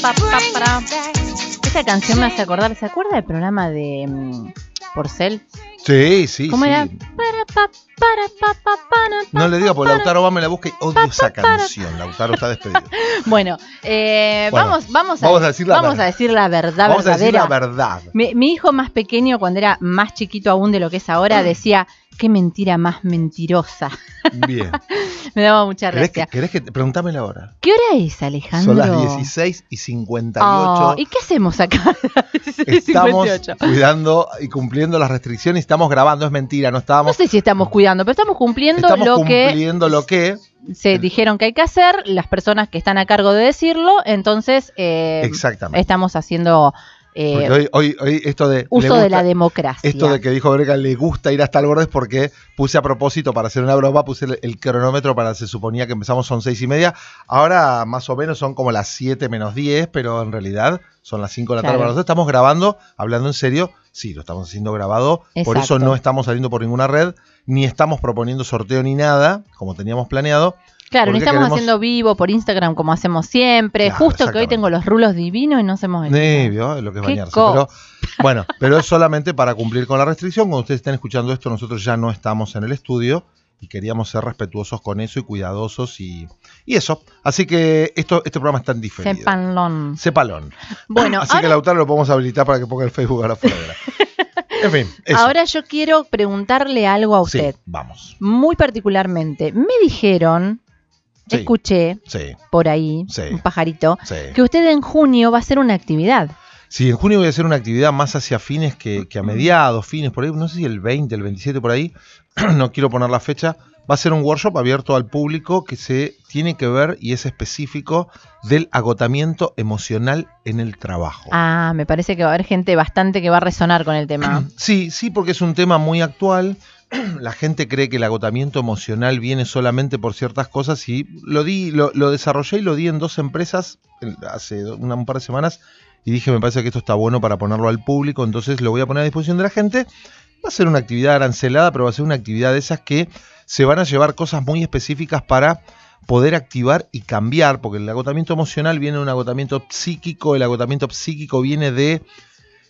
pa, pa, para. Esta canción me hace acordar, ¿se acuerda del programa de mm, Porcel? Sí, sí, ¿Cómo sí. era? Para, pa, No le diga, porque. Lautaro va, me la busca y odio esa canción. Lautaro está despedido. Bueno, eh, Bueno, vamos, vamos, a, vamos a decir la vamos verdad. a decir la verdad Vamos a decir verdadera. la verdad. Mi, mi hijo más pequeño, cuando era más chiquito aún de lo que es ahora, decía, qué mentira más mentirosa. Bien. Me daba mucha ¿Querés que, gracia. querés que te- preguntámela ahora? ¿Qué hora es, Alejandro? Son las 16 y 58. Oh, ¿Y qué hacemos acá? Estamos 58. cuidando y cumpliendo las restricciones. Estamos grabando, es mentira, no No estábamos. sé si estamos cuidando, pero estamos cumpliendo Estamos lo que cumpliendo lo que. se dijeron que hay que hacer, las personas que están a cargo de decirlo, entonces eh, Exactamente. estamos haciendo eh, hoy, hoy, hoy esto de. uso de la democracia. Esto de que dijo Brega le gusta ir hasta el borde es porque puse a propósito para hacer una broma, puse el, el cronómetro para se suponía que empezamos son seis y media. Ahora más o menos son como las 7 menos 10, pero en realidad son las 5 de la tarde. Claro. Nosotros estamos grabando, hablando en serio. Sí, lo estamos haciendo grabado. Por eso no estamos saliendo por ninguna red, ni estamos proponiendo sorteo ni nada, como teníamos planeado. Claro, porque estamos queremos- haciendo vivo por Instagram como hacemos siempre. Claro, Justo que hoy tengo los rulos divinos y no hacemos el Sí, ¿vio? Es lo que es bañarse. Pero, bueno, pero es solamente para cumplir con la restricción. Cuando ustedes estén escuchando esto, nosotros ya no estamos en el estudio y queríamos ser respetuosos con eso y cuidadosos y, y eso. Así que esto, este programa está en diferido. Sepanlón. Sepalón. Bueno, Así que ahora, Lautaro lo podemos habilitar para que ponga el Facebook ahora fuera. En fin, eso. ahora yo quiero preguntarle algo a sí, usted, vamos. muy particularmente. Me dijeron, Sí. escuché Sí, por ahí, Sí. un pajarito, que usted en junio va a hacer una actividad. Sí, en junio voy a hacer una actividad más hacia fines que, que a mediados, fines, por ahí, no sé si el 20, el 27 por ahí, no quiero poner la fecha, va a ser un workshop abierto al público que se tiene que ver y es específico del agotamiento emocional en el trabajo. Ah, me parece que va a haber gente bastante que va a resonar con el tema. Sí, sí, porque es un tema muy actual. La gente cree que el agotamiento emocional viene solamente por ciertas cosas y lo di, lo, desarrollé y lo di en dos empresas hace un par de semanas y dije me parece que esto está bueno para ponerlo al público, entonces lo voy a poner a disposición de la gente. Va a ser una actividad arancelada, pero va a ser una actividad de esas que se van a llevar cosas muy específicas para poder activar y cambiar, porque el agotamiento emocional viene de un agotamiento psíquico, el agotamiento psíquico viene de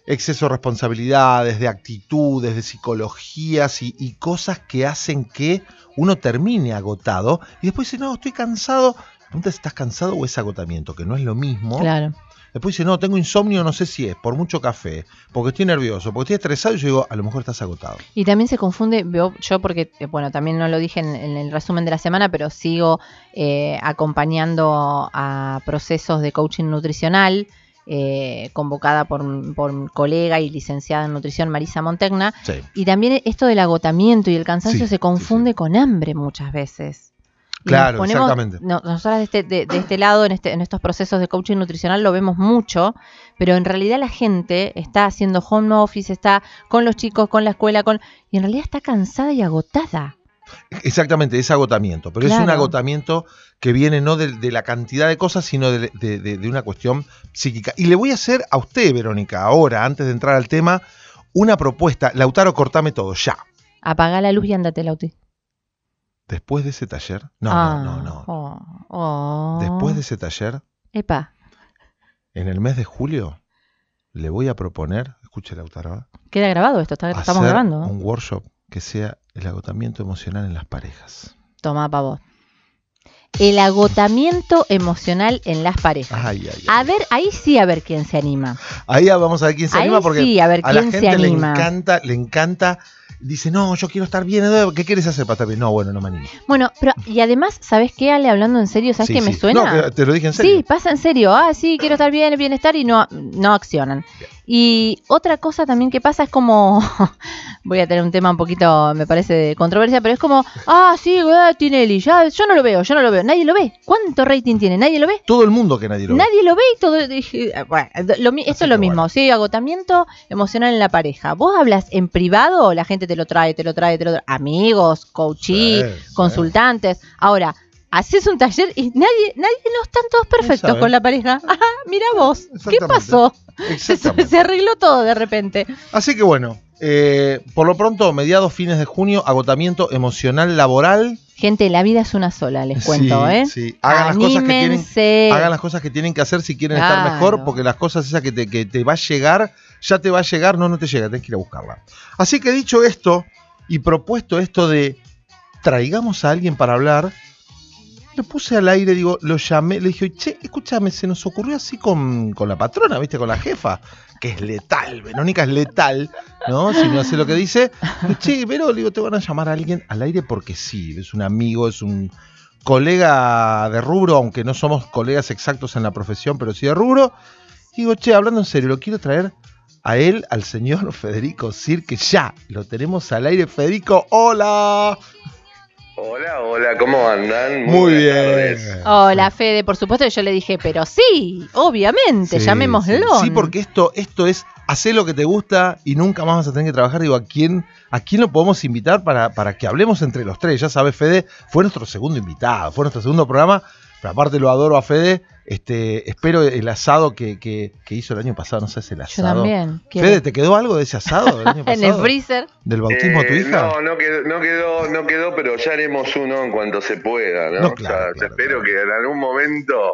exceso de responsabilidades, de actitudes, de psicologías y, y cosas que hacen que uno termine agotado y después dice, no, estoy cansado. Pregunta si estás cansado o es agotamiento, que no es lo mismo. Claro. Después dice, no, tengo insomnio, no sé si es, por mucho café, porque estoy nervioso, porque estoy estresado. Y yo digo, a lo mejor estás agotado. Y también se confunde, yo porque, eh, bueno, también no lo dije en, en el resumen de la semana, pero sigo eh, acompañando a procesos de coaching nutricional, eh, convocada por, por mi colega y licenciada en nutrición Marisa Montegna. Sí. Y también esto del agotamiento y el cansancio Sí, se confunde sí, con hambre muchas veces. Y Claro, nos ponemos- exactamente. no- nosotras de este, de, de este lado, en, este, en estos procesos de coaching nutricional, lo vemos mucho, pero en realidad la gente está haciendo home office, está con los chicos, con la escuela, con y en realidad está cansada y agotada. Exactamente, es agotamiento, pero es un agotamiento que viene no de, de la cantidad de cosas, sino de, de- de- de una cuestión psíquica. Y le voy a hacer a usted, Verónica, ahora, antes de entrar al tema, una propuesta. Lautaro, cortame todo, ya. Apaga la luz y andate, Lauti. Después de ese taller, no, Ah, no, no, no. oh, oh. Después de ese taller, Epa, en el mes de julio, le voy a proponer, escuche Lautaro, queda grabado esto, está- estamos grabando. ¿eh? un workshop que sea el agotamiento emocional en las parejas. Toma pa' vos. El agotamiento emocional en las parejas. Ay, ay, ay. A ver, ahí sí a ver quién se anima. Ahí vamos a ver quién se Ahí anima porque sí, a ver a la quién se gente le anima. encanta, le encanta. Dice, no, yo quiero estar bien. ¿Qué quieres hacer para estar bien? No, bueno, no me animo. Bueno, pero y además, ¿sabes qué, Ale? Hablando en serio, ¿sabes Sí, qué me suena? No, te lo dije en serio. Sí, pasa en serio. Ah, sí, quiero estar bien, bienestar y no, no accionan. Y otra cosa también que pasa es como, voy a tener un tema un poquito, me parece, de controversia, pero es como, ah, sí, eh, Tinelli, ya, yo no lo veo, yo no lo veo, nadie lo ve. ¿Cuánto rating tiene? ¿Nadie lo ve? Todo el mundo que nadie lo ve. Nadie lo ve y todo. dije, Bueno, lo esto Así es lo mismo, bueno. sí, agotamiento emocional en la pareja. ¿Vos hablas en privado o la gente te lo trae, te lo trae, te lo trae? Amigos, coachí, Sí, sí. consultantes. Ahora, haces un taller y nadie, nadie no están todos perfectos con la pareja. Ajá, mira vos, ¿qué pasó? Se, arregló todo de repente. Así que bueno, Eh, por lo pronto, mediados, fines de junio, agotamiento emocional laboral. Gente, la vida es una sola, les cuento, Sí, ¿eh? sí. Hagan las, cosas que tienen, hagan las cosas que tienen que hacer si quieren estar mejor, porque las cosas esas que te, que te va a llegar, ya te va a llegar, no, no te llega, tenés que ir a buscarla. Así que dicho esto, y propuesto esto de traigamos a alguien para hablar, lo puse al aire, digo, lo llamé, le dije, che, escúchame, se nos ocurrió así con, con la patrona, ¿viste? Con la jefa, que es letal, Verónica es letal, ¿no? Si no hace lo que dice. Che, pero, digo, te van a llamar a alguien al aire porque sí, es un amigo, es un colega de rubro, aunque no somos colegas exactos en la profesión, pero sí de rubro. Digo, che, hablando en serio, lo quiero traer a él, al señor Federico Sir, que ya lo tenemos al aire. Federico, hola. Hola, hola, ¿cómo andan? Muy bien. tardes. Hola, Fede, por supuesto que yo le dije, pero sí, obviamente, Sí, llamémoslo. Sí, Sí, porque esto, esto es hacer lo que te gusta y nunca más vas a tener que trabajar. Digo, ¿a quién, a quién lo podemos invitar para, para que hablemos entre los tres? Ya sabes, Fede, fue nuestro segundo invitado, fue nuestro segundo programa. Pero aparte lo adoro a Fede. Este, espero el asado que, que- que hizo el año pasado, no sé si el Yo asado. también. quiero- Fede, ¿te quedó algo de ese asado del año en el pasado? freezer. ¿Del bautismo de tu Eh, hija? No, no quedó, no quedó, no quedó, pero ya haremos uno en cuanto se pueda, ¿no? No, claro, O sea, claro, espero claro. que en algún momento,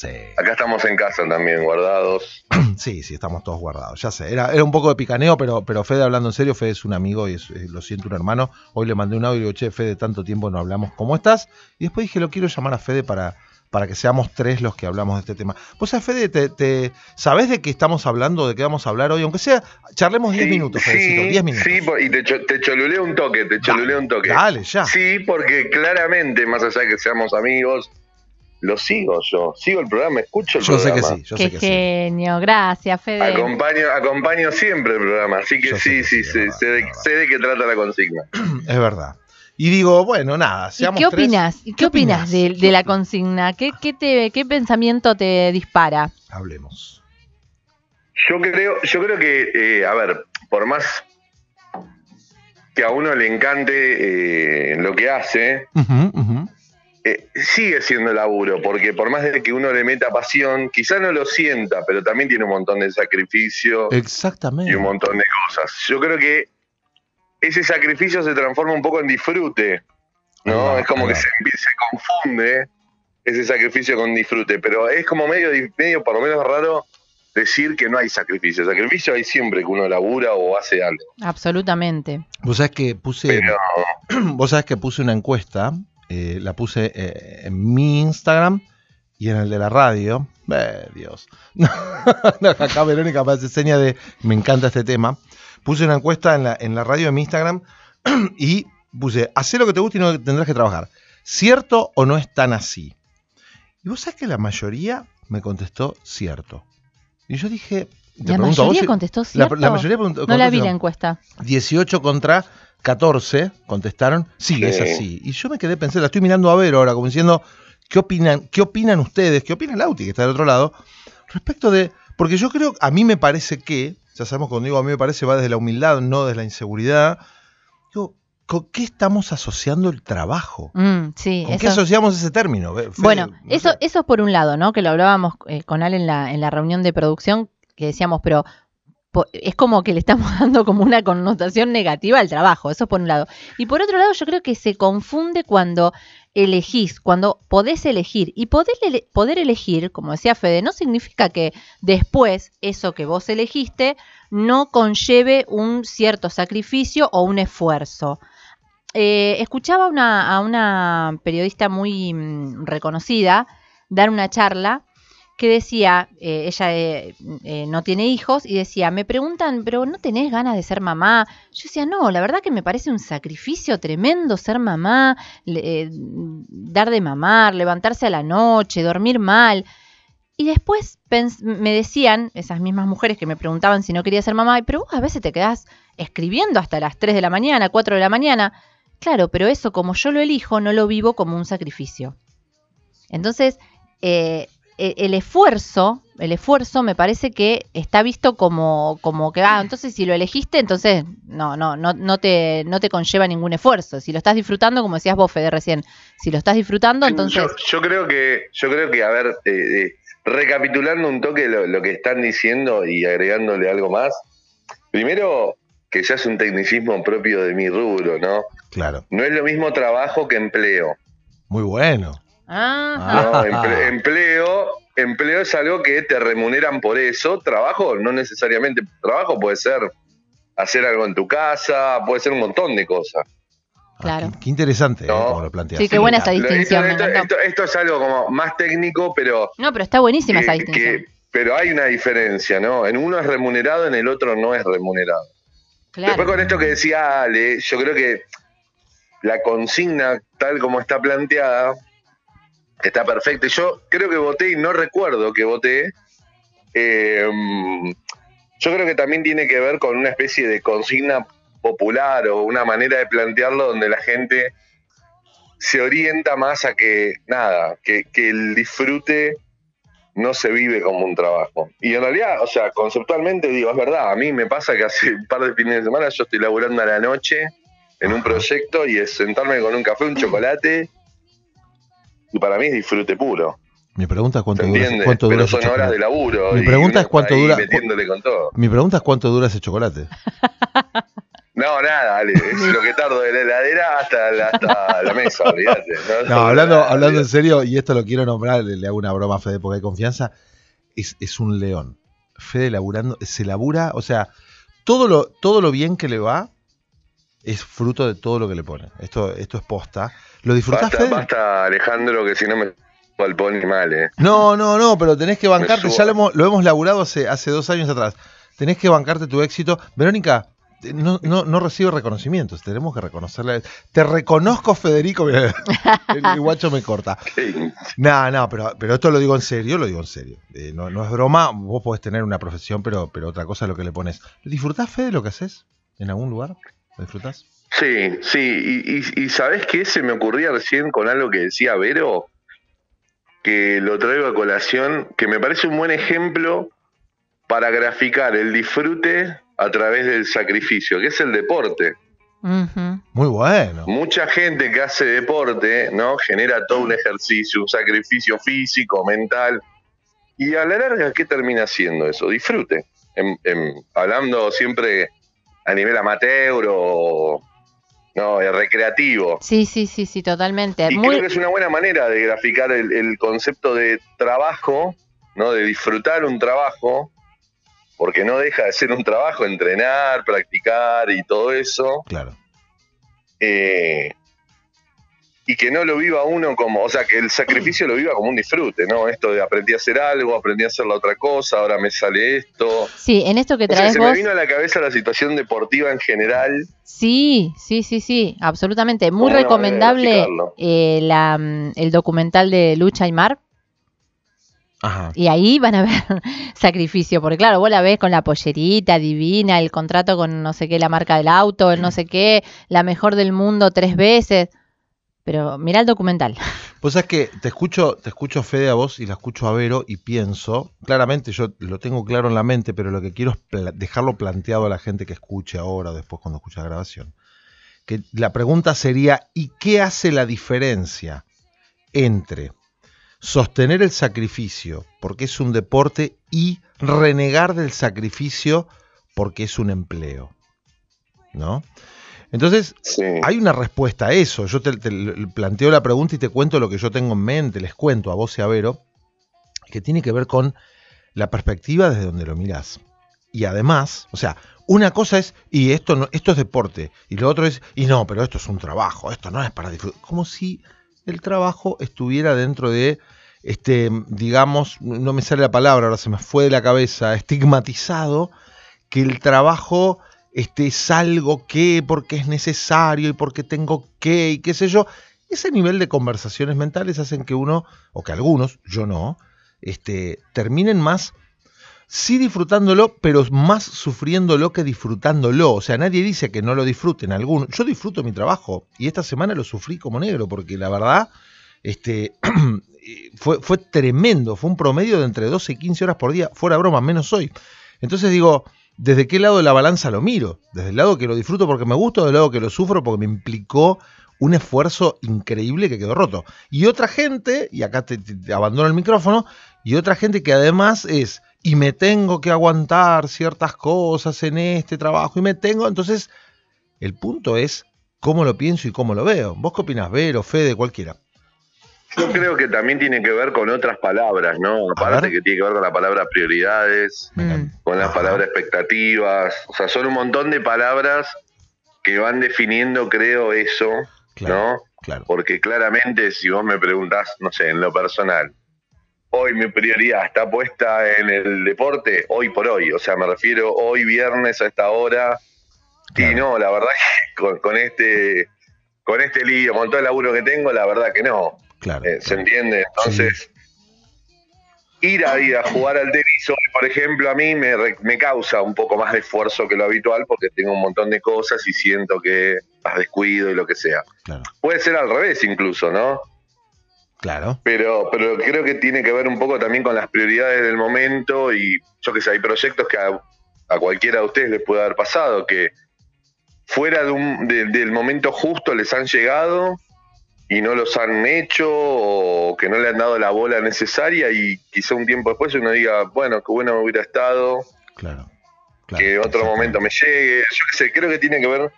Sí. acá estamos en casa también, guardados. Sí, sí, estamos todos guardados. Ya sé, era, era un poco de picaneo, pero, pero Fede, hablando en serio, Fede es un amigo y es- eh, lo siento, un hermano. Hoy le mandé un audio y digo, che, Fede, tanto tiempo no hablamos, ¿cómo estás? Y después dije, lo quiero llamar a Fede para, para que seamos tres los que hablamos de este tema. Sabés, Fede, te, te- ¿sabés de qué estamos hablando, de qué vamos a hablar hoy? Aunque sea, charlemos 10 Sí, minutos, sí, Fedecito, 10 minutos. Sí, y te, cho- te choluleo un toque, te choluleo un toque. Dale, ya. Sí, porque claramente, más allá de que seamos amigos, lo sigo yo. Sigo el programa, escucho el Yo sé programa. que sí, yo Qué sé que sí. genio, gracias, Fede. Acompaño, acompaño siempre el programa, así que Yo sé sí, que sí, sí, sé, verdad, sé de, sé qué trata la consigna. Es verdad. Y digo, bueno, nada, ¿Y seamos qué tres. opinas? ¿Y qué opinas de, de la consigna? ¿Qué, qué, te, ¿Qué pensamiento te dispara? Hablemos. Yo creo, yo creo que, eh, a ver, por más que a uno le encante eh, lo que hace, Ujú, ujú. Eh, sigue siendo laburo, porque por más de que uno le meta pasión, quizá no lo sienta, pero también tiene un montón de sacrificio Exactamente. y un montón de cosas. Yo creo que ese sacrificio se transforma un poco en disfrute, ¿no? es como que se, confunde ese sacrificio con disfrute, pero es como medio, di- medio por lo menos raro decir que no hay sacrificio. Sacrificio hay siempre que uno labura o hace algo. Absolutamente. Vos sabés que puse. Pero Vos sabés que puse una encuesta, eh, la puse eh, en mi Instagram y en el de la radio. Eh, Dios. Acá Verónica me hace seña de me encanta este tema. Puse una encuesta en la, en la radio de mi Instagram y puse, hacé lo que te guste y no tendrás que trabajar. ¿Cierto o no es tan así? Y vos sabés que la mayoría me contestó cierto. Y yo dije, te La pregunto a vos mayoría contestó la, cierto. la mayoría preguntó- no la vi la encuesta. 18 contra 14 contestaron, sí, Sí. es así. Y yo me quedé pensando, la estoy mirando a ver ahora, como diciendo, ¿qué opinan, qué opinan ustedes? ¿Qué opina Lauti, que está del otro lado? Respecto de, porque yo creo, a mí me parece que, ya sabemos cuando digo a mí me parece, va desde la humildad, no desde la inseguridad. Digo, ¿con qué estamos asociando el trabajo? Mm, sí, ¿Con qué asociamos ese término? Bueno, no eso, sé. eso por un lado, ¿no? Que lo hablábamos eh, con Al en la, en la reunión de producción, que decíamos, pero es como que le estamos dando como una connotación negativa al trabajo, eso por un lado. Y por otro lado, yo creo que se confunde cuando elegís, cuando podés elegir. Y poder, poder elegir, como decía Fede, no significa que después eso que vos elegiste no conlleve un cierto sacrificio o un esfuerzo. Eh, escuchaba a una periodista muy mm, reconocida dar una charla que decía, eh, ella eh, eh, no tiene hijos, y decía, me preguntan, pero ¿no tenés ganas de ser mamá? Yo decía, no, la verdad que me parece un sacrificio tremendo ser mamá, dar de mamar, levantarse a la noche, dormir mal. Y después me decían, esas mismas mujeres que me preguntaban si no quería ser mamá, pero vos a veces te quedás escribiendo hasta las 3 de la mañana, 4 de la mañana. Claro, pero eso como yo lo elijo, no lo vivo como un sacrificio. Entonces, eh, el esfuerzo, el esfuerzo me parece que está visto como, como que, ah, entonces si lo elegiste, entonces no, no, no, no te, no te conlleva ningún esfuerzo. Si lo estás disfrutando, como decías vos, Fede, recién, si lo estás disfrutando, entonces, yo, yo creo que, yo creo que, a ver, eh, eh, recapitulando un toque lo, lo que están diciendo y agregándole algo más. Primero, que ya es un tecnicismo propio de mi rubro, ¿no? Claro. No es lo mismo trabajo que empleo. Muy bueno. Ajá. ¿no? Emple- empleo, empleo es algo que te remuneran por eso. Trabajo, no necesariamente. Trabajo puede ser hacer algo en tu casa, puede ser un montón de cosas. Claro. Qué, qué interesante eh, No. como lo planteas. Sí, qué buena esa distinción, esto, esto- encantó. esto- esto es algo como más técnico, pero No, pero está buenísima esa que- distinción. que- pero hay una diferencia, ¿no? En uno es remunerado, en el otro no es remunerado. Después Claro. con esto que decía Ale, yo creo que la consigna tal como está planteada está perfecta. Y Yo creo que voté y no recuerdo que voté. Eh, yo creo que también tiene que ver con una especie de consigna popular o una manera de plantearlo donde la gente se orienta más a que nada, que, que el disfrute no se vive como un trabajo. Y en realidad, o sea, conceptualmente digo, es verdad, a mí me pasa que hace un par de fines de semana yo estoy laburando a la noche en un proyecto y es sentarme con un café, un chocolate, y para mí es disfrute puro. Mi pregunta es cuánto ¿Se dura, cuánto dura Pero ese son horas chocolate. de laburo. Mi pregunta es cuánto dura- metiéndole con todo. Mi pregunta es cuánto dura ese chocolate. No, nada, Ale, es lo que tardo de la heladera hasta la, hasta la mesa, olvídate. No, hablando, Nada, hablando en serio, y esto lo quiero nombrar, le, le hago una broma a Fede porque hay confianza, es, es un león. Fede laburando, se labura, o sea, todo lo, todo lo bien que le va es fruto de todo lo que le pone. Esto, esto es posta. ¿Lo disfrutás, Basta, Fede? basta, Alejandro, que si no me al pony mal, eh. No, no, no, pero tenés que bancarte, ya lo hemos, lo hemos laburado hace, hace dos años atrás. Tenés que bancarte tu éxito. Verónica, no, no, no recibe reconocimientos, tenemos que reconocerle. Te reconozco, Federico. Mirá, el guacho me corta. No, no, pero, pero esto lo digo en serio, lo digo en serio. Eh, no, no es broma, vos podés tener una profesión, pero, pero otra cosa es lo que le pones. ¿Disfrutás, Fede, lo que haces? ¿En algún lugar? ¿Lo disfrutás? Sí, sí, y, y, y ¿sabés qué? Se me ocurría recién con algo que decía Vero, que lo traigo a colación, que me parece un buen ejemplo para graficar el disfrute a través del sacrificio, que es el deporte. Muy bueno. Mucha gente que hace deporte, ¿no? Genera todo un ejercicio, un sacrificio físico, mental. Y a la larga, ¿qué termina siendo eso? Disfrute. En- en- hablando siempre a nivel amateur o no, recreativo. Sí, sí, sí, sí, totalmente. Y Muy, creo que es una buena manera de graficar el, el concepto de trabajo, ¿no? De disfrutar un trabajo, porque no deja de ser un trabajo, entrenar, practicar y todo eso. Claro. eh, y que no lo viva uno como, o sea, que el sacrificio lo viva como un disfrute, ¿no? Esto de aprendí a hacer algo, aprendí a hacer la otra cosa, ahora me sale esto. sí, en esto que O sea, traes se vos. me vino a la cabeza la situación deportiva en general. Sí, sí, sí, sí, absolutamente. Muy recomendable graficarlo. eh, la, mm, el documental de Lucha y Mar. Ajá. Y ahí van a ver sacrificio, porque claro, vos la ves con la pollerita divina, el contrato con no sé qué, la marca del auto, el no sé qué, la mejor del mundo tres veces. Pero mira el documental. Vos sabés que te escucho, te escucho Fede a vos y la escucho a Vero y pienso, claramente yo lo tengo claro en la mente, pero lo que quiero es dejarlo planteado a la gente que escuche ahora o después cuando escuche la grabación. Que la pregunta sería, ¿y qué hace la diferencia entre sostener el sacrificio porque es un deporte y renegar del sacrificio porque es un empleo? ¿No? Entonces, Sí. hay una respuesta a eso. Yo te, planteo la pregunta y te cuento lo que yo tengo en mente, les cuento a vos y a Vero, que tiene que ver con la perspectiva desde donde lo mirás. Y además, o sea, una cosa es, y esto, no, esto es deporte, y lo otro es, y no, pero esto es un trabajo, esto no es para disfrutar. Como si el trabajo estuviera dentro de, este, digamos, no me sale la palabra, ahora se me fue de la cabeza, estigmatizado, que el trabajo este, es algo que, porque es necesario y porque tengo que, y qué sé yo. Ese nivel de conversaciones mentales hacen que uno, o que algunos, yo no, este, terminen más, sí disfrutándolo, pero más sufriéndolo que disfrutándolo. O sea, nadie dice que no lo disfruten algunos. Yo disfruto mi trabajo y esta semana lo sufrí como negro, porque la verdad, este, fue, fue tremendo. Fue un promedio de entre 12 y 15 horas por día, fuera broma, menos hoy. Entonces digo, ¿desde qué lado de la balanza lo miro? ¿Desde el lado que lo disfruto porque me gusta o del lado que lo sufro porque me implicó un esfuerzo increíble que quedó roto? Y otra gente, y acá te, te- abandono el micrófono, y otra gente que además es, y me tengo que aguantar ciertas cosas en este trabajo y me tengo, entonces el punto es cómo lo pienso y cómo lo veo. ¿Vos qué opinás, Vero, Fede, cualquiera? Yo creo que también tiene que ver con otras palabras, ¿no? Aparte que tiene que ver con la palabra prioridades, Mm. con las Ajá. palabras expectativas. O sea, son un montón de palabras que van definiendo, creo, eso, Claro, ¿no? claro. Porque claramente, si vos me preguntás, no sé, en lo personal, hoy mi prioridad está puesta en el deporte, hoy por hoy. O sea, me refiero hoy viernes a esta hora. Y Claro. no, la verdad que con, con este con este lío, con todo el laburo que tengo, la verdad que no. Claro. Eh, ¿Se entiende? Entonces, ir a, ir a jugar al tenis hoy, por ejemplo, a mí me, me causa un poco más de esfuerzo que lo habitual porque tengo un montón de cosas y siento que las descuido y lo que sea. Claro, Puede ser al revés incluso, ¿no? claro. Pero, pero creo que tiene que ver un poco también con las prioridades del momento y yo que sé, hay proyectos que a, a cualquiera de ustedes les puede haber pasado, que fuera de un, de- del momento justo les han llegado y no los han hecho o que no le han dado la bola necesaria y quizá un tiempo después uno diga, bueno, qué bueno hubiera estado, Claro. claro, que otro momento me llegue. Yo qué sé, creo que tiene que ver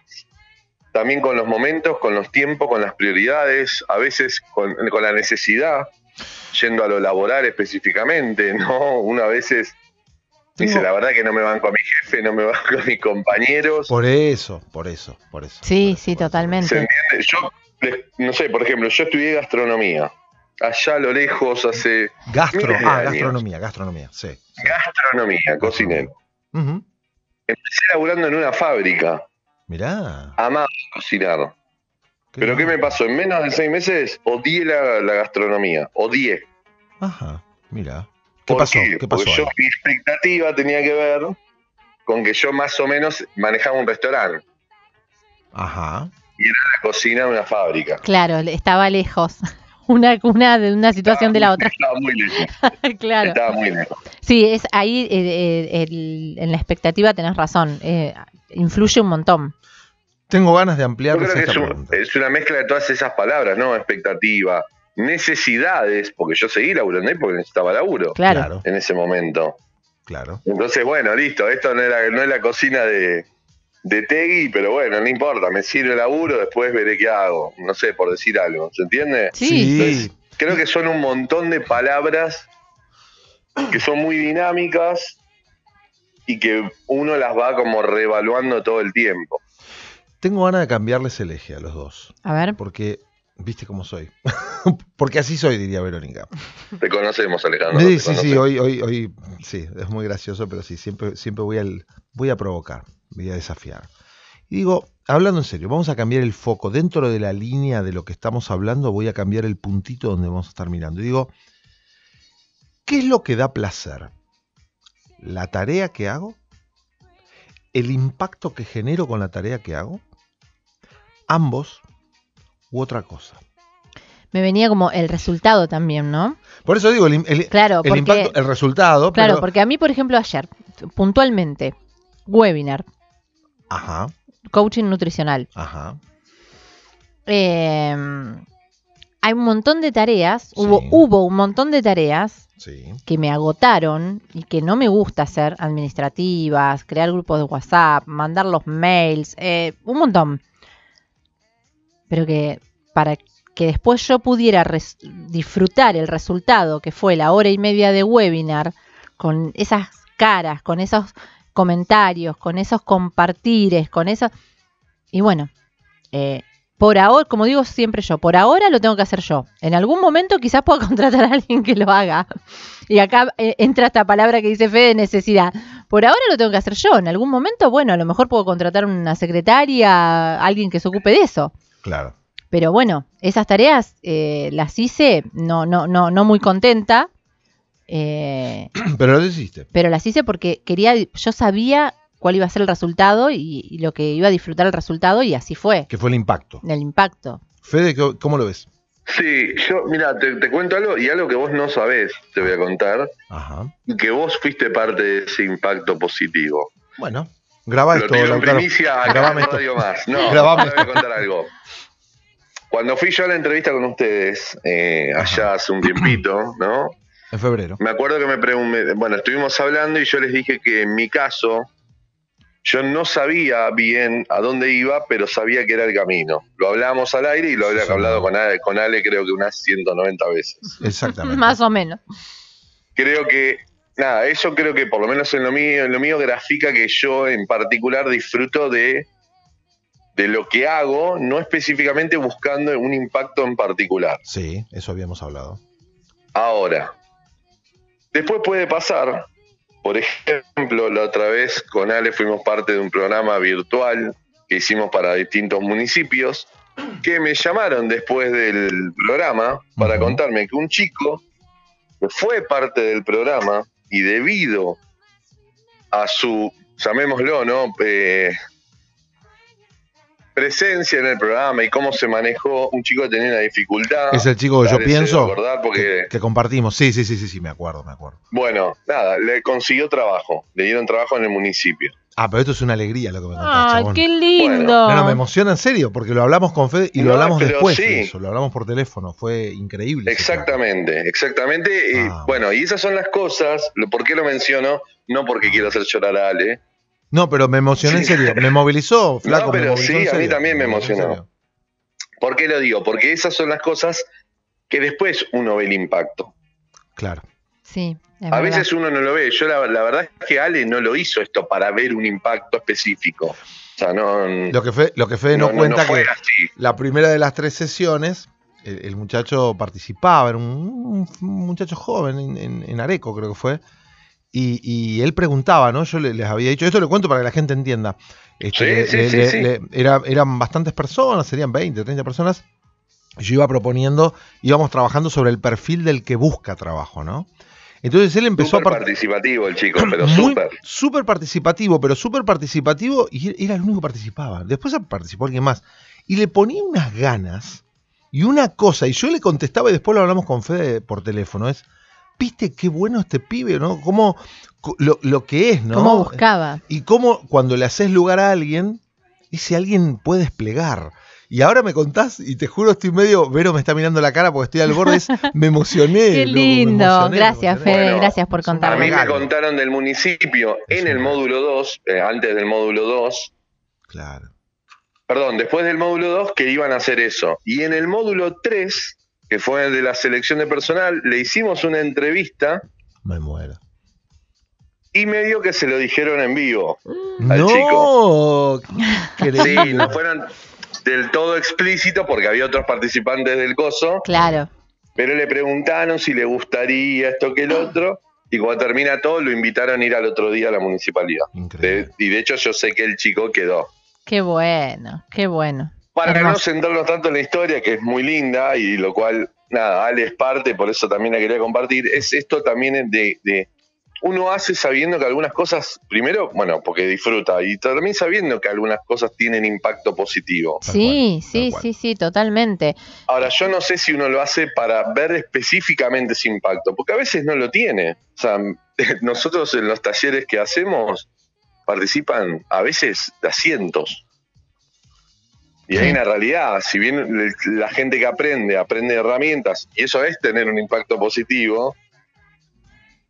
también con los momentos, con los tiempos, con las prioridades, a veces con, con la necesidad, yendo a lo laboral específicamente, ¿no? Una a veces dice, la verdad que no me van con mi jefe, no me van con mis compañeros. Por eso, por eso, por eso. Sí, por eso, sí, por eso. ¿Se totalmente. entiende? Yo, no sé, por ejemplo, yo estudié gastronomía. Allá a lo lejos hace Gastro, Miles de ah, años. gastronomía, gastronomía, sí. sí. gastronomía, cocinero. Ujú. Empecé laburando en una fábrica, Mirá. amaba cocinar. Pero ¿qué me pasó? En menos de seis meses odié la, la gastronomía. Odié. Ajá, mira. ¿Qué ¿Por pasó? qué? ¿Qué pasó? Porque yo, ahí? mi expectativa tenía que ver con que yo más o menos manejaba un restaurante. Ajá. La cocina de una fábrica. Claro, estaba lejos. Una, una de una situación de la otra. Estaba muy lejos. claro. Estaba muy lejos. Sí, es ahí eh, eh, el- en la expectativa tenés razón. eh, influye un montón. Tengo ganas de Yo ampliarles creo que es, un- es una mezcla de todas esas palabras, ¿no? Expectativa, necesidades, porque yo seguí laburando ahí porque necesitaba laburo Claro. En ese momento. claro. Entonces, bueno, listo, esto no, era, no es la cocina de, de Tegui, pero bueno, no importa, me sirve el laburo, después veré qué hago. No sé, por decir algo, ¿se entiende? Sí. Entonces, creo que son un montón de palabras que son muy dinámicas y que uno las va como reevaluando todo el tiempo. Tengo ganas de cambiarles el eje a los dos. A ver. Porque, viste cómo soy. porque así soy, diría Verónica. Te conocemos, Alejandro. Sí, sí, sí, hoy, hoy, hoy, sí, es muy gracioso, pero sí, siempre, siempre voy, al, voy a provocar, voy a desafiar. Y digo, hablando en serio, vamos a cambiar el foco. Dentro de la línea de lo que estamos hablando, voy a cambiar el puntito donde vamos a estar mirando. Y digo, ¿qué es lo que da placer? ¿La tarea que hago? ¿El impacto que genero con la tarea que hago? ¿Ambos? ¿U otra cosa? Me venía como el resultado también, ¿no? Por eso digo, el, el- Claro, el porque- impacto, el resultado, Claro, pero... porque a mí, por ejemplo, ayer, puntualmente, webinar, Ajá, coaching nutricional. ajá. Eh, hay un montón de tareas, hubo, hubo un montón de tareas Sí. que me agotaron y que no me gusta hacer administrativas, crear grupos de WhatsApp, mandar los mails, eh, un montón. Pero que para que después yo pudiera disfrutar el resultado que fue la hora y media de webinar, con esas caras, con esos comentarios, con esos compartires, con eso... Y bueno, eh, por ahora, como digo siempre yo, por ahora lo tengo que hacer yo. En algún momento quizás pueda contratar a alguien que lo haga. Y acá eh, entra esta palabra que dice fe de necesidad. Por ahora lo tengo que hacer yo. En algún momento, bueno, a lo mejor puedo contratar una secretaria, alguien que se ocupe de eso. Claro. Pero bueno, esas tareas eh, las hice no, no, no, no muy contenta. eh, Pero lo hiciste. pero las hice porque quería, yo sabía cuál iba a ser el resultado y, y lo que iba a disfrutar el resultado y así fue, Que fue el impacto. el impacto. Fede, ¿qué- ¿cómo lo ves? Sí, yo, mira, te, te cuento algo y algo que vos no sabés, te voy a contar, Ajá. y que vos fuiste parte de ese impacto positivo. Bueno, graba Lo esto, tiro en primicia acá Grabame en esto. Radio Más. No, Grabame voy a contar algo. Cuando fui yo a la entrevista con ustedes, eh, allá hace un tiempito, ¿no? En febrero. me acuerdo que me pregunté, bueno, estuvimos hablando y yo les dije que en mi caso, yo no sabía bien a dónde iba, pero sabía que era el camino. Lo hablábamos al aire y lo había Sí. hablado con Ale, con Ale creo que unas 190 veces. Exactamente. Más o menos. Creo que, nada, eso creo que por lo menos en lo mío, en lo mío grafica que yo en particular disfruto de, de lo que hago, no específicamente buscando un impacto en particular. Sí, eso habíamos hablado. Ahora, después puede pasar, por ejemplo, la otra vez con Ale fuimos parte de un programa virtual que hicimos para distintos municipios, que me llamaron después del programa para contarme que un chico que fue parte del programa y debido a su, llamémoslo, ¿no? Eh, presencia en el programa y cómo se manejó, un chico que tenía una dificultad. Es el chico que yo pienso porque que, que compartimos. Sí, sí, sí, sí, sí, me acuerdo, me acuerdo. Bueno, nada, le consiguió trabajo, le dieron trabajo en el municipio. Ah, pero esto es una alegría lo que me contás, chabón. qué lindo. No, no, me emociona en serio, porque lo hablamos con Fede y lo hablamos después sí. de eso, lo hablamos por teléfono, fue increíble. Exactamente, exactamente. y, Ah, bueno, y esas son las cosas, lo- ¿por qué lo menciono? No porque quiero hacer llorar a Ale. No, pero me emocioné en serio, me movilizó, flaco. me pero movilizó sí, en a mí también me emocionó. ¿Por qué lo digo? Porque esas son las cosas que después uno ve el impacto. Claro. Sí, A verdad. veces uno no lo ve. Yo la, la verdad es que Ale no lo hizo esto para ver un impacto específico. O sea, no, Lo que, Fe- lo que Fede no, cuenta que así. la primera de las tres sesiones, el, el muchacho participaba, era un, un muchacho joven en, en- en Areco, creo que fue. Y, y él preguntaba, ¿no? Yo le- les había dicho, esto lo cuento para que la gente entienda. Este, Sí, sí, le- sí, le- sí. le- era- eran bastantes personas, serían 20, 30 personas. Yo iba proponiendo, íbamos trabajando sobre el perfil del que busca trabajo, ¿no? Entonces él empezó a par- participativo el chico, pero súper. súper participativo, pero súper participativo y era el único que participaba. Después participó alguien más. Y le ponía unas ganas y una cosa, y yo le contestaba y después lo hablamos con Fede por teléfono, es, viste qué bueno este pibe, ¿no? Cómo, lo, lo que es, ¿no? ¿Cómo buscaba? Y cómo cuando le haces lugar a alguien, ese alguien puede desplegar. Y ahora me contás, y te juro, estoy medio. Vero me está mirando la cara porque estoy al borde. me emocioné. Qué lindo. emocioné, Gracias. Fede. Bueno, gracias por un A contarme. mí me contaron del municipio en el módulo 2, eh, antes del módulo 2, Claro. perdón, después del módulo 2, que iban a hacer eso. Y en el módulo 3, que fue el de la selección de personal, le hicimos una entrevista Me muero. y medio que se lo dijeron en vivo. Al no, qué Sí, no fueron del todo explícitos porque había otros participantes del coso, Claro. pero le preguntaron si le gustaría esto que el otro. Y cuando termina todo, lo invitaron a ir al otro día a la municipalidad. Increíble. De- y de hecho, yo sé que el chico quedó. Qué bueno, qué bueno. Para no centrarnos tanto en la historia, que es muy linda y lo cual, nada, Ale es parte, por eso también la quería compartir, es esto también de, de- uno hace sabiendo que algunas cosas, primero, bueno, porque disfruta, y también sabiendo que algunas cosas tienen impacto positivo. Sí, cual, sí, sí, sí, totalmente. Ahora, yo no sé si uno lo hace para ver específicamente ese impacto, porque a veces no lo tiene. O sea, nosotros en los talleres que hacemos participan a veces de cientos. Y hay una realidad, si bien la gente que aprende, aprende herramientas, y eso es tener un impacto positivo,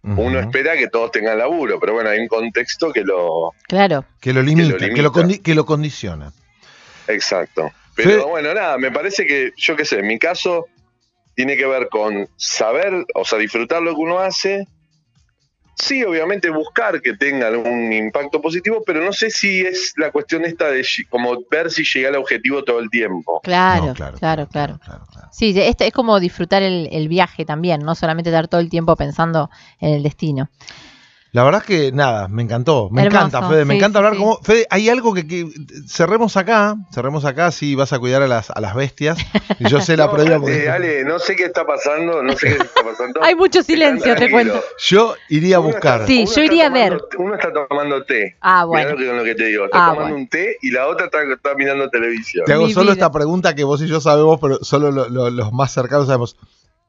uno espera que todos tengan laburo, pero bueno, hay un contexto que lo... Claro. que lo limita, que lo, limita. condi- que lo condiciona. Exacto. Pero bueno, nada, me parece que, yo qué sé, en mi caso tiene que ver con saber, o sea, disfrutar lo que uno hace. Sí, obviamente buscar que tenga algún impacto positivo, pero no sé si es la cuestión esta de como ver si llega al objetivo todo el tiempo. Claro, No, claro, claro, claro, claro. Sí, de- este es como disfrutar el, el viaje también, no solamente estar todo el tiempo pensando en el destino. La verdad es que nada, me encantó, me Hermoso, encanta, Fede, me sí, encanta sí, hablar sí. con vos. Fede, hay algo que, que- cerremos acá, cerremos acá, si vas a cuidar a las, a las bestias. Y yo sé la No, previa porque Ale, no sé qué está pasando, no sé qué está pasando. Hay mucho silencio, te cuento. yo iría a buscar. está- Sí, uno yo está iría a ver. tomando- Uno está tomando té. Ah, Mirá bueno. que, lo que te digo, está Ah, tomando bueno. un té y la otra está, está mirando televisión. Te hago Mi solo vida. esta pregunta que vos y yo sabemos, pero solo lo- lo- los más cercanos sabemos.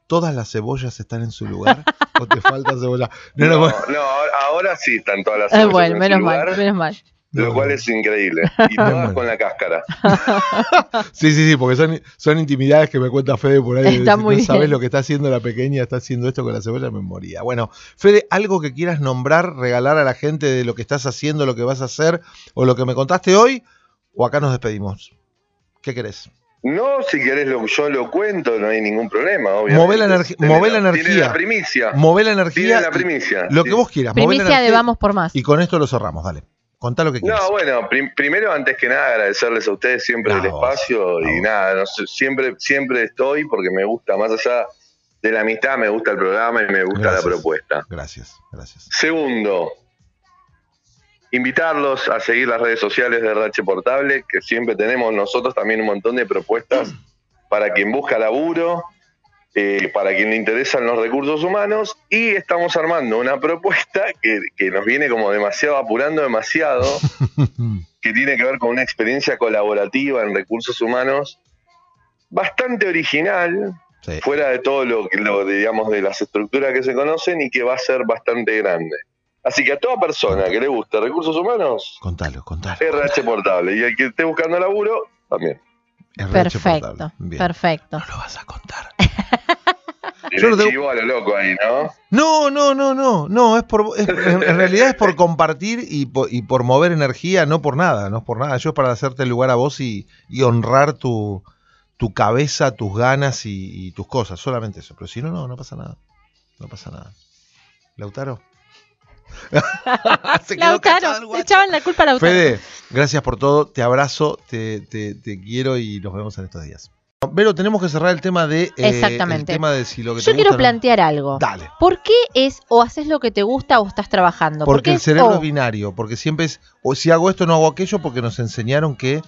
¿Todas las cebollas están en su lugar? ¿O te falta cebolla? No, no, No, bueno. no, ahora- ahora sí están todas las Ah, cebollas bueno, en su menos lugar. mal, menos mal. lo No, cual no. es increíble. Y todas con la cáscara. Sí, sí, sí, porque son, son intimidades que me cuenta Fede por ahí. Está no muy sabes lo que está haciendo la pequeña, está haciendo esto con la cebolla, me moría. Bueno, Fede, algo que quieras nombrar, regalar a la gente de lo que estás haciendo, lo que vas a hacer, o lo que me contaste hoy, o acá nos despedimos. ¿Qué querés? No, si querés lo, yo lo cuento, no hay ningún problema, obviamente. Mové la energi- mové la energía. Tiene la primicia. Mové la energía. la primicia. Lo que vos quieras. la Primicia de Vamos por Más. Y con esto lo cerramos, dale. Contá lo que quieras. No, bueno, prim- primero, antes que nada, agradecerles a ustedes siempre el espacio y nada, no sé, siempre, siempre estoy porque me gusta, más allá de la amistad, me gusta el programa y me gusta Gracias. la propuesta. Gracias, gracias. Segundo, invitarlos a seguir las redes sociales de RH Portable, que siempre tenemos nosotros también un montón de propuestas para quien busca laburo, eh, para quien le interesan los recursos humanos, y estamos armando una propuesta que, que nos viene como demasiado apurando demasiado, que tiene que ver con una experiencia colaborativa en recursos humanos bastante original, Sí. fuera de todo lo que lo, digamos de las estructuras que se conocen y que va a ser bastante grande. Así que a toda persona que le guste recursos humanos, Contalo, contalo. RH portable. Y el que esté buscando laburo, también. RH Perfecto, perfecto. No lo vas a contar. Yo le no tengo- a lo loco ahí, ¿no? No, no, no, no, no, es por, es- en, en realidad es por compartir y por, y por mover energía, no por nada, no es por nada. Yo es para hacerte lugar a vos y, y honrar tu, tu cabeza, tus ganas y, y tus cosas, solamente eso. Pero si no, no, no pasa nada, no pasa nada. Lautaro. Se quedó callado el Lautaro, echaban la culpa a Lautaro. Fede, gracias por todo, te abrazo, te, te- te quiero y nos vemos en estos días. Pero tenemos que cerrar el tema de eh, Exactamente. el tema de si lo que te Yo quiero gusta, ¿no? plantear algo. Dale. ¿Por qué es o haces lo que te gusta o estás trabajando? Porque el es cerebro o? es binario, porque siempre es, o si hago esto no hago aquello, porque nos enseñaron que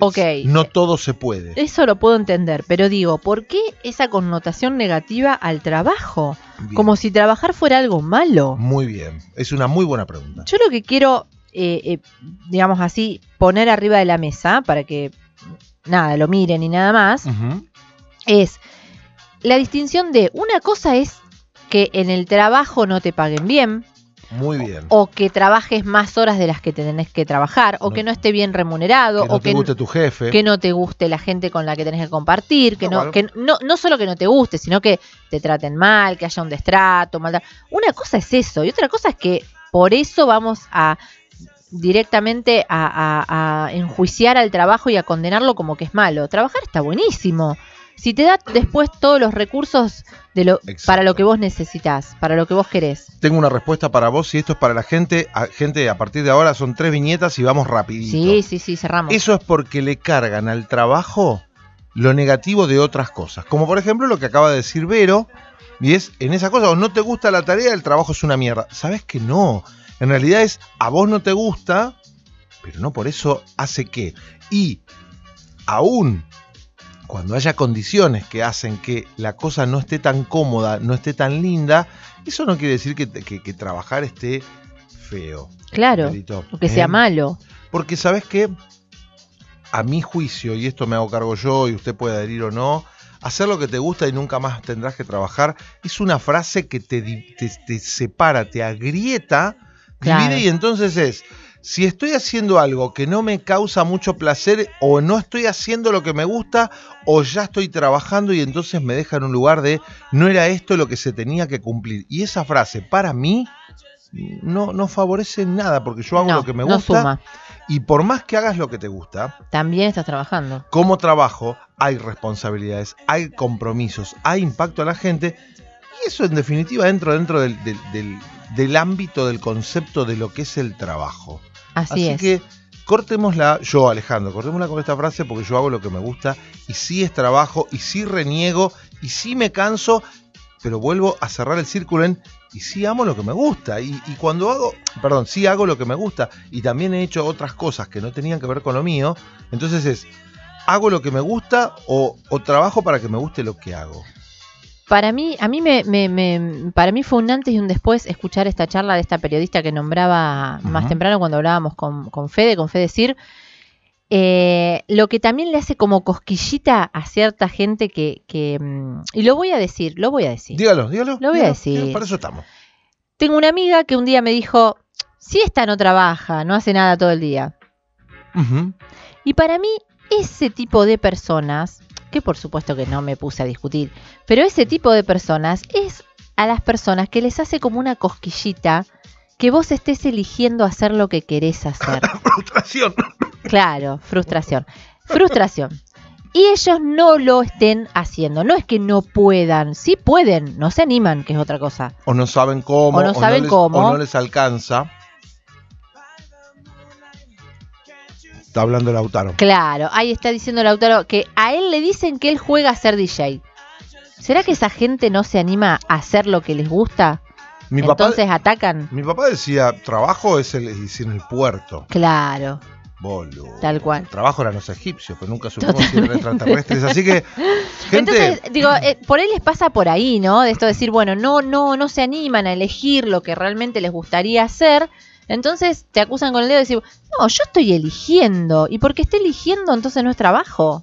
Ok. no todo se puede. Eso lo puedo entender, pero digo, ¿por qué esa connotación negativa al trabajo? Bien. Como si trabajar fuera algo malo. Muy bien, es una muy buena pregunta. Yo lo que quiero, eh, eh, digamos así, poner arriba de la mesa para que nada, lo miren y nada más, es la distinción de una cosa es que en el trabajo no te paguen bien, Muy bien. o que trabajes más horas de las que tenés que trabajar, o No- que no esté bien remunerado, que no o te que, guste tu jefe. que no te guste la gente con la que tenés que compartir, que No, que no, no solo que no te guste, sino que te traten mal, que haya un destrato, maldad. Una cosa es eso, y otra cosa es que por eso vamos a directamente a, a- a enjuiciar al trabajo y a condenarlo como que es malo. Trabajar está buenísimo. Si te da después todos los recursos de lo, Exacto. para lo que vos necesitas, para lo que vos querés. Tengo una respuesta para vos y esto es para la gente. A, gente, a partir de ahora son tres viñetas y vamos rapidito. Sí, sí, sí, cerramos. Eso es porque le cargan al trabajo lo negativo de otras cosas. Como por ejemplo lo que acaba de decir Vero. Y es, en esa cosa, o no te gusta la tarea, el trabajo es una mierda. ¿Sabes que no? En realidad es, a vos no te gusta, pero no por eso hace que. Y aún cuando haya condiciones que hacen que la cosa no esté tan cómoda, no esté tan linda, eso no quiere decir que, que- que trabajar esté feo. claro, o que sea ¿Eh? malo. Porque sabes que a mi juicio, y esto me hago cargo yo y usted puede adherir o no, hacer lo que te gusta y nunca más tendrás que trabajar es una frase que te, di- te- te separa, te agrieta, Claro. divide y entonces es, si estoy haciendo algo que no me causa mucho placer o no estoy haciendo lo que me gusta o ya estoy trabajando y entonces me deja en un lugar de no era esto lo que se tenía que cumplir. Y esa frase para mí no, no favorece nada porque yo hago no, lo que me no gusta suma. y por más que hagas lo que te gusta, También estás trabajando. como trabajo hay responsabilidades, hay compromisos, hay impacto a la gente y eso en definitiva entra dentro del, del- del- del ámbito del concepto de lo que es el trabajo. Así, Así es. que cortémosla, yo Alejandro, cortémosla con esta frase porque yo hago lo que me gusta y sí es trabajo y sí reniego y sí me canso, pero vuelvo a cerrar el círculo en y sí amo lo que me gusta y, y cuando hago, perdón, sí hago lo que me gusta y también he hecho otras cosas que no tenían que ver con lo mío, entonces es, hago lo que me gusta o, o trabajo para que me guste lo que hago. Para mí, a mí me, me- me- para mí fue un antes y un después escuchar esta charla de esta periodista que nombraba más temprano cuando hablábamos con, con Fede, con Fede Sir. Eh, lo que también le hace como cosquillita a cierta gente que, que, mm, y lo voy a decir, lo voy a decir. Dígalo, dígalo. Lo voy a decir. dígalo, para eso estamos. Tengo una amiga que un día me dijo, Si esta no trabaja, no hace nada todo el día. Y para mí, ese tipo de personas, que por supuesto que no me puse a discutir, pero ese tipo de personas es a las personas que les hace como una cosquillita que vos estés eligiendo hacer lo que querés hacer. Frustración. Claro, frustración. Frustración. Y ellos no lo estén haciendo. No es que no puedan, sí pueden, no se animan, que es otra cosa. O no saben cómo. O no saben les, cómo. O no les alcanza. Está hablando Lautaro. Claro, ahí está diciendo Lautaro que a él le dicen que él juega a ser DJ. ¿Será que esa gente no se anima a hacer lo que les gusta? Mi papá, Entonces atacan. mi papá decía, trabajo es el, es en el puerto. Claro, Boludo. Tal cual. Trabajo eran los egipcios, pero nunca supimos si eran extraterrestres. Así que, gente, Entonces, digo, eh, por ahí les pasa por ahí, ¿no? De esto de decir, bueno, no, no, no se animan a elegir lo que realmente les gustaría hacer. Entonces te acusan con el dedo y decir, no, yo estoy eligiendo. Y porque esté eligiendo, entonces no es trabajo.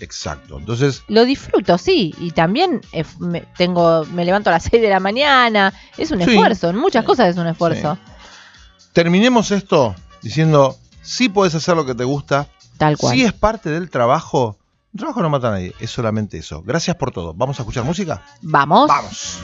exacto. Entonces, Lo disfruto, sí. Y también eh, me, tengo, me levanto a las 6 de la mañana. Es un Sí. esfuerzo. En muchas cosas es un esfuerzo. terminemos esto diciendo, sí puedes hacer lo que te gusta, Tal cual. sí es parte del trabajo. El trabajo no mata a nadie, es solamente eso. Gracias por todo. ¿Vamos a escuchar música? Vamos. Vamos.